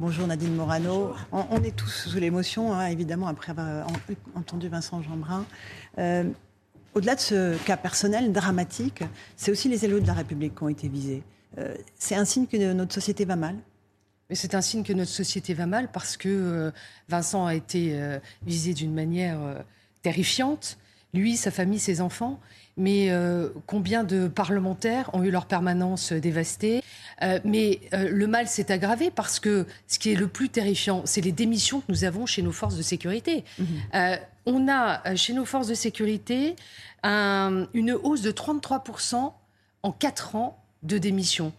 Bonjour Nadine Morano. On, on est tous sous l'émotion, hein, évidemment, après avoir en- entendu Vincent Jeanbrun. Euh, Au-delà de ce cas personnel dramatique, c'est aussi les élus de la République qui ont été visés. Euh, c'est un signe que notre société va mal? Mais c'est un signe que notre société va mal parce que euh, Vincent a été visé d'une manière terrifiante. Lui, sa famille, ses enfants. Mais euh, combien de parlementaires ont eu leur permanence dévastée? Euh, Mais euh, le mal s'est aggravé parce que ce qui est le plus terrifiant, c'est les démissions que nous avons chez nos forces de sécurité. Euh, on a chez nos forces de sécurité un- une hausse de 33% en 4 ans de démissions.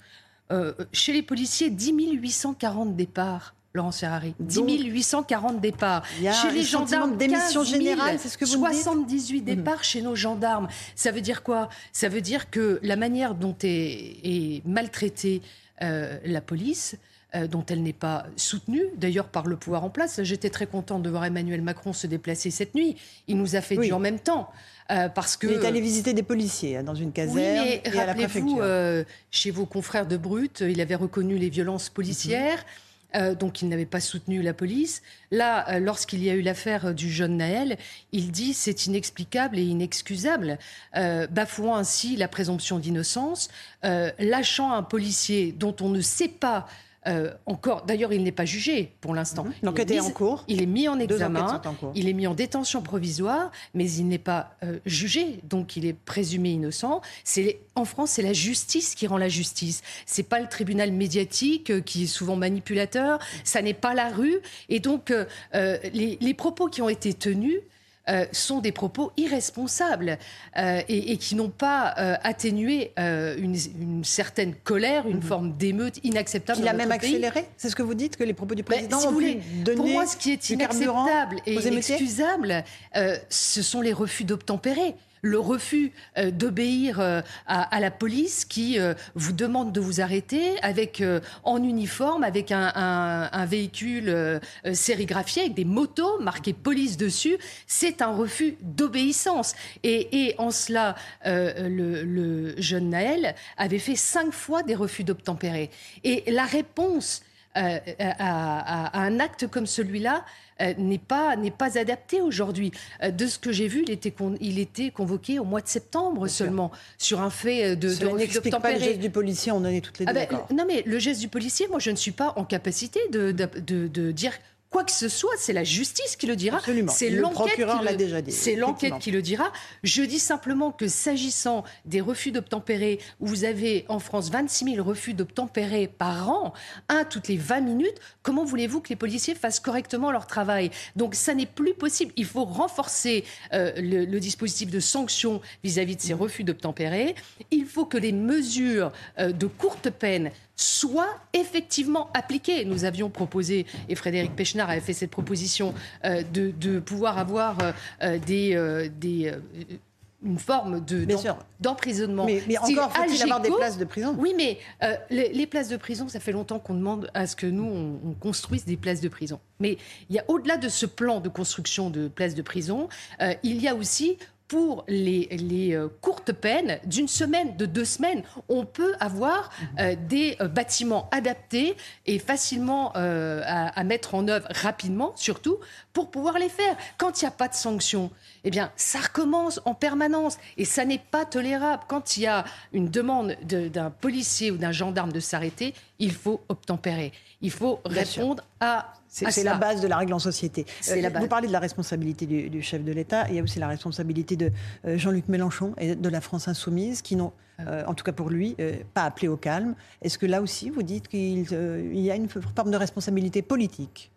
Chez les policiers, 10 840 départs. Laurence Ferrari, 10 Donc, 840 départs. Chez les gendarmes, démission 15 000, générale, c'est ce que vous me dites 78 départs chez nos gendarmes. Ça veut dire quoi? Ça veut dire que la manière dont est, est maltraitée euh, la police, euh, dont elle n'est pas soutenue, d'ailleurs par le pouvoir en place. J'étais très contente de voir Emmanuel Macron se déplacer cette nuit. Il nous a fait Oui. du en même temps. euh, parce que Il est allé visiter des policiers hein, dans une caserne oui, mais et à la rappelez-vous, préfecture. euh, chez vos confrères de Brut, il avait reconnu les violences policières. Mhm. Euh, donc il n'avait pas soutenu la police. Là, euh, lorsqu'il y a eu l'affaire du jeune Naël, il dit c'est inexplicable et inexcusable, euh, bafouant ainsi la présomption d'innocence, euh, lâchant un policier dont on ne sait pas euh, encore. D'ailleurs, il n'est pas jugé pour l'instant. Mhm. L'enquête Il est mis- en cours. Il est mis en Deux examen. en cours. Il est mis en détention provisoire, mais il n'est pas euh, jugé, donc il est présumé innocent. C'est en France, c'est la justice qui rend la justice. C'est pas le tribunal médiatique euh, qui est souvent manipulateur. Ça n'est pas la rue. Et donc les, les propos qui ont été tenus. Euh, sont des propos irresponsables euh, et, et qui n'ont pas euh, atténué une, une certaine colère, une forme d'émeute inacceptable. Il a même accéléré C'est ce que vous dites que les propos du Ben, président si ont vous voulez, pu donner pour moi, ce qui est inacceptable et inexcusable, ce sont les refus d'obtempérer. Le refus euh, d'obéir euh, à, à la police qui euh, vous demande de vous arrêter avec euh, en uniforme, avec un, un- un véhicule euh, euh, sérigraphié, avec des motos marquées police dessus. C'est un refus d'obéissance. Et, et en cela, le, le jeune Naël avait fait cinq fois des refus d'obtempérer. Et la réponse euh, à, à- à un acte comme celui-là euh, n'est pas n'est pas adapté aujourd'hui. Euh, de ce que j'ai vu, il était con- il était convoqué au mois de septembre seulement sur un fait euh, de, de Cela refus n'explique pas le geste du policier, on en est toutes les deux Ah ben, d'accord. non mais le geste du policier, moi je ne suis pas en capacité de, de, de- de dire quoi que ce soit. C'est la justice qui le dira. Absolument. C'est Le l'enquête procureur qui l'a le- déjà dit, C'est l'enquête effectivement. qui le dira. Je dis simplement que s'agissant des refus d'obtempérer, où vous avez en France 26 000 refus d'obtempérer par an, un toutes les 20 minutes, comment voulez-vous que les policiers fassent correctement leur travail? Donc ça n'est plus possible. Il faut renforcer euh, le, le dispositif de sanctions vis-à-vis de ces refus d'obtempérer. Il faut que les mesures euh, de courte peine soient effectivement appliquées. Nous avions proposé, et Frédéric Pechnard avait fait cette proposition, euh, de, de pouvoir avoir euh, euh, des, euh, des, une forme de, d'emprisonnement. Mais, encore faut-il avoir des places de prison? Oui, mais euh, les, les places de prison, ça fait longtemps qu'on demande à ce que nous, on, on construise des places de prison. Mais il y a au-delà de ce plan de construction de places de prison, euh, il y a aussi pour les, les, euh, courtes peines d'une semaine, de deux semaines, on peut avoir euh, des euh, bâtiments adaptés et facilement euh, à, à mettre en œuvre rapidement, surtout pour pouvoir les faire. Quand il n'y a pas de sanctions, eh bien, ça recommence en permanence et ça n'est pas tolérable. Quand il y a une demande de- d'un policier ou d'un gendarme de s'arrêter, il faut obtempérer. Il faut répondre à C'est à c'est la base de la règle en société. La Vous parlez de la responsabilité du, du chef de l'État. Il y a aussi la responsabilité de euh, Jean-Luc Mélenchon et de la France insoumise qui n'ont, euh, en tout cas pour lui, euh, pas appelé au calme. Est-ce que là aussi, vous dites qu'il euh, il y a une forme de responsabilité politique?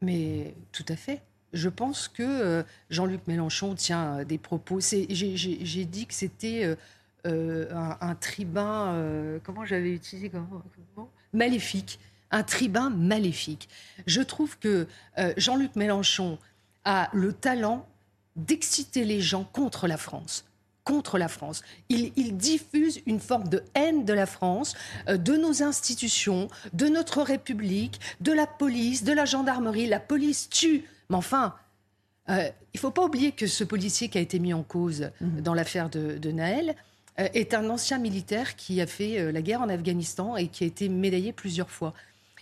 Mais tout à fait. Je pense que euh, Jean-Luc Mélenchon tient euh, des propos. J'ai dit que c'était euh, euh, un, un tribun. euh, comment j'avais utilisé comment, comment? Maléfique, un tribun maléfique. Je trouve que euh, Jean-Luc Mélenchon a le talent d'exciter les gens contre la France contre la France. Il, diffuse une forme de haine de la France, euh, de nos institutions, de notre République, de la police, de la gendarmerie. La police tue. Mais enfin, euh, il ne faut pas oublier que ce policier qui a été mis en cause mhm. dans l'affaire de, de, Naël est un ancien militaire qui a fait la guerre en Afghanistan et qui a été médaillé plusieurs fois.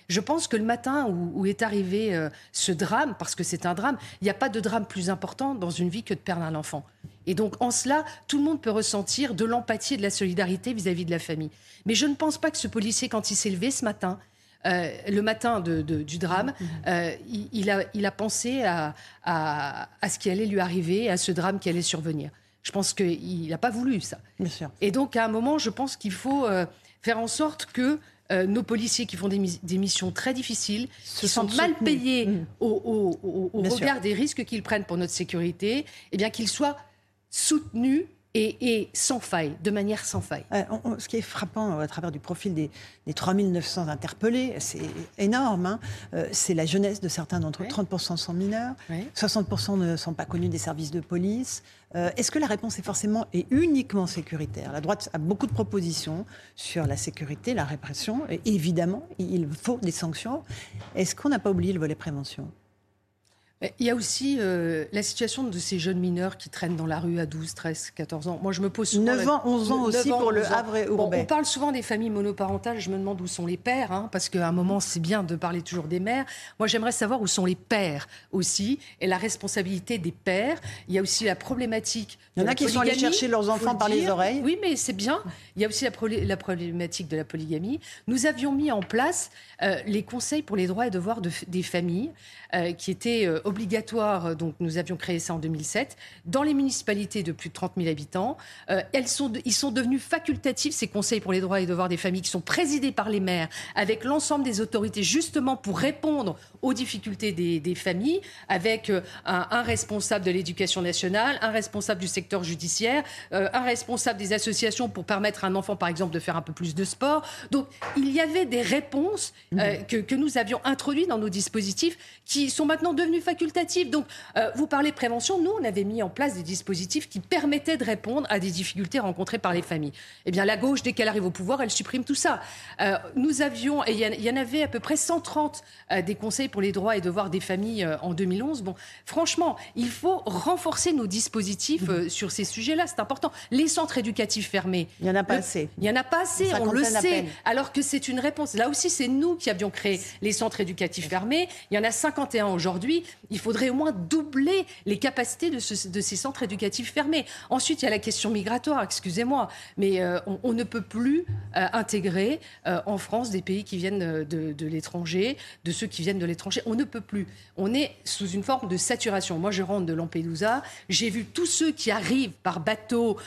Je pense que le matin où, est arrivé euh, ce drame, parce que c'est un drame, il n'y a pas de drame plus important dans une vie que de perdre un enfant. Et donc, en cela, tout le monde peut ressentir de l'empathie et de la solidarité vis-à-vis de la famille. Mais je ne pense pas que ce policier, quand il s'est levé ce matin, euh, le matin du drame, mmh. euh, il, a, pensé à, ce qui allait lui arriver, à ce drame qui allait survenir. Je pense qu'il n'a pas voulu ça. Bien sûr. Et donc, à un moment, je pense qu'il faut faire en sorte que euh, nos policiers qui font des, missions très difficiles, qui sont mal payés mmh. au, regard des risques qu'ils prennent pour notre sécurité, eh bien qu'ils soient soutenus et, sans faille, de manière sans faille. ce qui est frappant à travers du profil des, des 3900 interpellés, c'est énorme, hein. euh, c'est la jeunesse de certains d'entre eux, 30% sont mineurs, 60% ne sont pas connus des services de police. Euh, est-ce que la réponse est forcément et uniquement sécuritaire? La droite a beaucoup de propositions sur la sécurité, la répression, et évidemment, il faut des sanctions. Est-ce qu'on n'a pas oublié le volet prévention? Il y a aussi euh, la situation de ces jeunes mineurs qui traînent dans la rue à 12, 13, 14 ans. Moi, je me pose souvent... 9 ans, 11 ans aussi pour le Havre et bon, On parle souvent des familles monoparentales. Je me demande où sont les pères, hein, parce qu'à un moment, c'est bien de parler toujours des mères. Moi, j'aimerais savoir où sont les pères aussi, et la responsabilité des pères. Il y a aussi la problématique Il y en a qui sont allés chercher leurs enfants par les oreilles. Oui, mais c'est bien. Il y a aussi la, problématique de la polygamie. Nous avions mis en place euh, les conseils pour les droits et devoirs des familles, euh, qui étaient euh, obligatoires. Donc, nous avions créé ça en 2007 dans les municipalités de plus de 30 000 habitants. elles sont, ils sont devenus facultatifs ces conseils pour les droits et devoirs des familles, qui sont présidés par les maires, avec l'ensemble des autorités, justement pour répondre aux difficultés des, familles, avec un, un, responsable de l'éducation nationale, un responsable du secteur judiciaire, un responsable des associations pour permettre à un enfant, par exemple, de faire un peu plus de sport. Donc, il y avait des réponses euh, mhm. que, nous avions introduites dans nos dispositifs qui sont maintenant devenus facultatifs. Donc, euh, vous parlez prévention. Nous, on avait mis en place des dispositifs qui permettaient de répondre à des difficultés rencontrées par les familles. Eh bien, la gauche, dès qu'elle arrive au pouvoir, elle supprime tout ça. Euh, nous avions, et il y, en avait à peu près 130 des conseils pour les droits et devoirs des familles en 2011. Bon, franchement, il faut renforcer nos dispositifs mhm. sur ces sujets-là. C'est important. Les centres éducatifs fermés. Il y en a pas il n'y en a pas assez, on le sait. Alors que c'est une réponse. Là aussi, c'est nous qui avions créé les centres éducatifs fermés. Il y en a 51 aujourd'hui. Il faudrait au moins doubler les capacités de, ces centres éducatifs fermés. Ensuite, il y a la question migratoire, excusez-moi, mais euh, on, ne peut plus euh, intégrer euh, en France des pays qui viennent de, l'étranger, de ceux qui viennent de l'étranger. On ne peut plus. On est sous une forme de saturation. Moi, je rentre de Lampedusa. J'ai vu tous ceux qui arrivent par bateau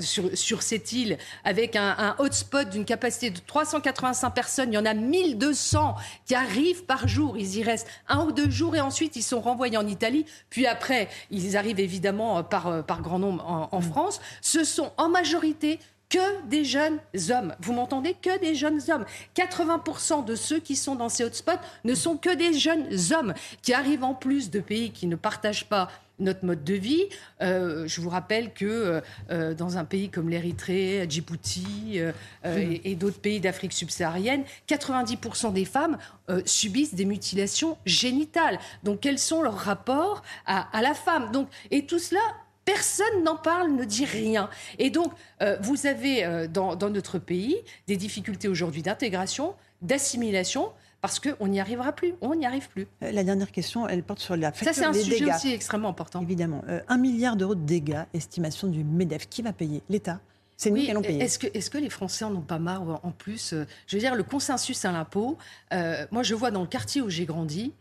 sur, sur cette île avec un, hotspot d'une capacité de 385 personnes. Il y en a 1200 qui arrivent par jour. Ils y restent un ou deux jours et ensuite ils sont renvoyés en Italie. Puis après, ils arrivent évidemment par, euh, par grand nombre en, en France. Ce sont en majorité que des jeunes hommes. Vous m'entendez? Que des jeunes hommes. 80% de ceux qui sont dans ces hotspots ne sont que des jeunes hommes qui arrivent en plus de pays qui ne partagent pas notre mode de vie. Euh, je vous rappelle que euh, euh, dans un pays comme l'Érythrée, Djibouti et, d'autres pays d'Afrique subsaharienne, 90% des femmes subissent des mutilations génitales. Donc quels sont leurs rapports à, la femme? Donc et tout cela Personne n'en parle, ne dit rien. Et donc, vous avez dans, notre pays des difficultés aujourd'hui d'intégration, d'assimilation, parce qu'on n'y arrivera plus, on n'y arrive plus. Euh, la dernière question, elle porte sur la facture Ça, c'est un sujet aussi extrêmement important. Évidemment. Euh, un milliard d'euros de dégâts, estimation du MEDEF. Qui va payer? L'État c'est nous qui allons payer. Est-ce que, est que, les Français en ont pas marre en plus euh, Je veux dire, le consensus à l'impôt, moi je vois dans le quartier où j'ai grandi,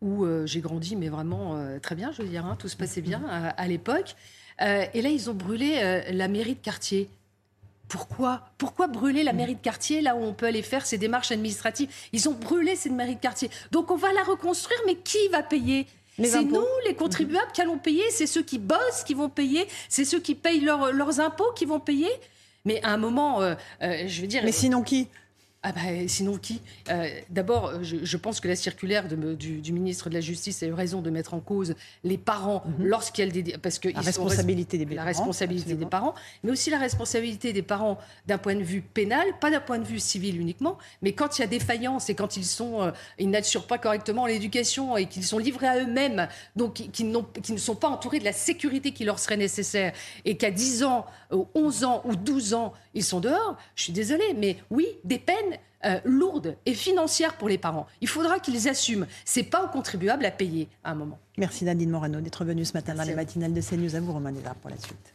où j'ai grandi, mais vraiment très bien, je veux dire, hein, tout se passait bien à, à l'époque. et là, ils ont brûlé la mairie de quartier. Pourquoi Pourquoi brûler la mairie de quartier là où on peut aller faire ces démarches administratives? Ils ont brûlé cette mairie de quartier. Donc on va la reconstruire, mais qui va payer? C'est nous, les contribuables, qui allons payer. C'est ceux qui bossent qui vont payer. C'est ceux qui payent leurs impôts qui vont payer. Mais à un moment, euh, euh, je veux dire. Mais sinon qui? Ah ben, sinon qui? Euh, D'abord, je, pense que la circulaire du, ministre de la Justice a eu raison de mettre en cause les parents mhm. lorsqu'il y a des... Parce que la responsabilité des parents. La responsabilité des parents, mais aussi la responsabilité des parents d'un point de vue pénal, pas d'un point de vue civil uniquement, mais quand il y a défaillance et quand ils, sont, euh, ils n'assurent pas correctement l'éducation et qu'ils sont livrés à eux-mêmes, donc qui, qui, ne sont pas entourés de la sécurité qui leur serait nécessaire, et qu'à 10 ans, 11 ans ou 12 ans, ils sont dehors, je suis désolée, mais oui, des peines euh, lourde et financière pour les parents. Il faudra qu'ils assument. C'est pas aux contribuables à payer à un moment. Merci Nadine Morano d'être venue ce matin dans les matinales de CNews. À vous, Romain Desarts, pour la suite.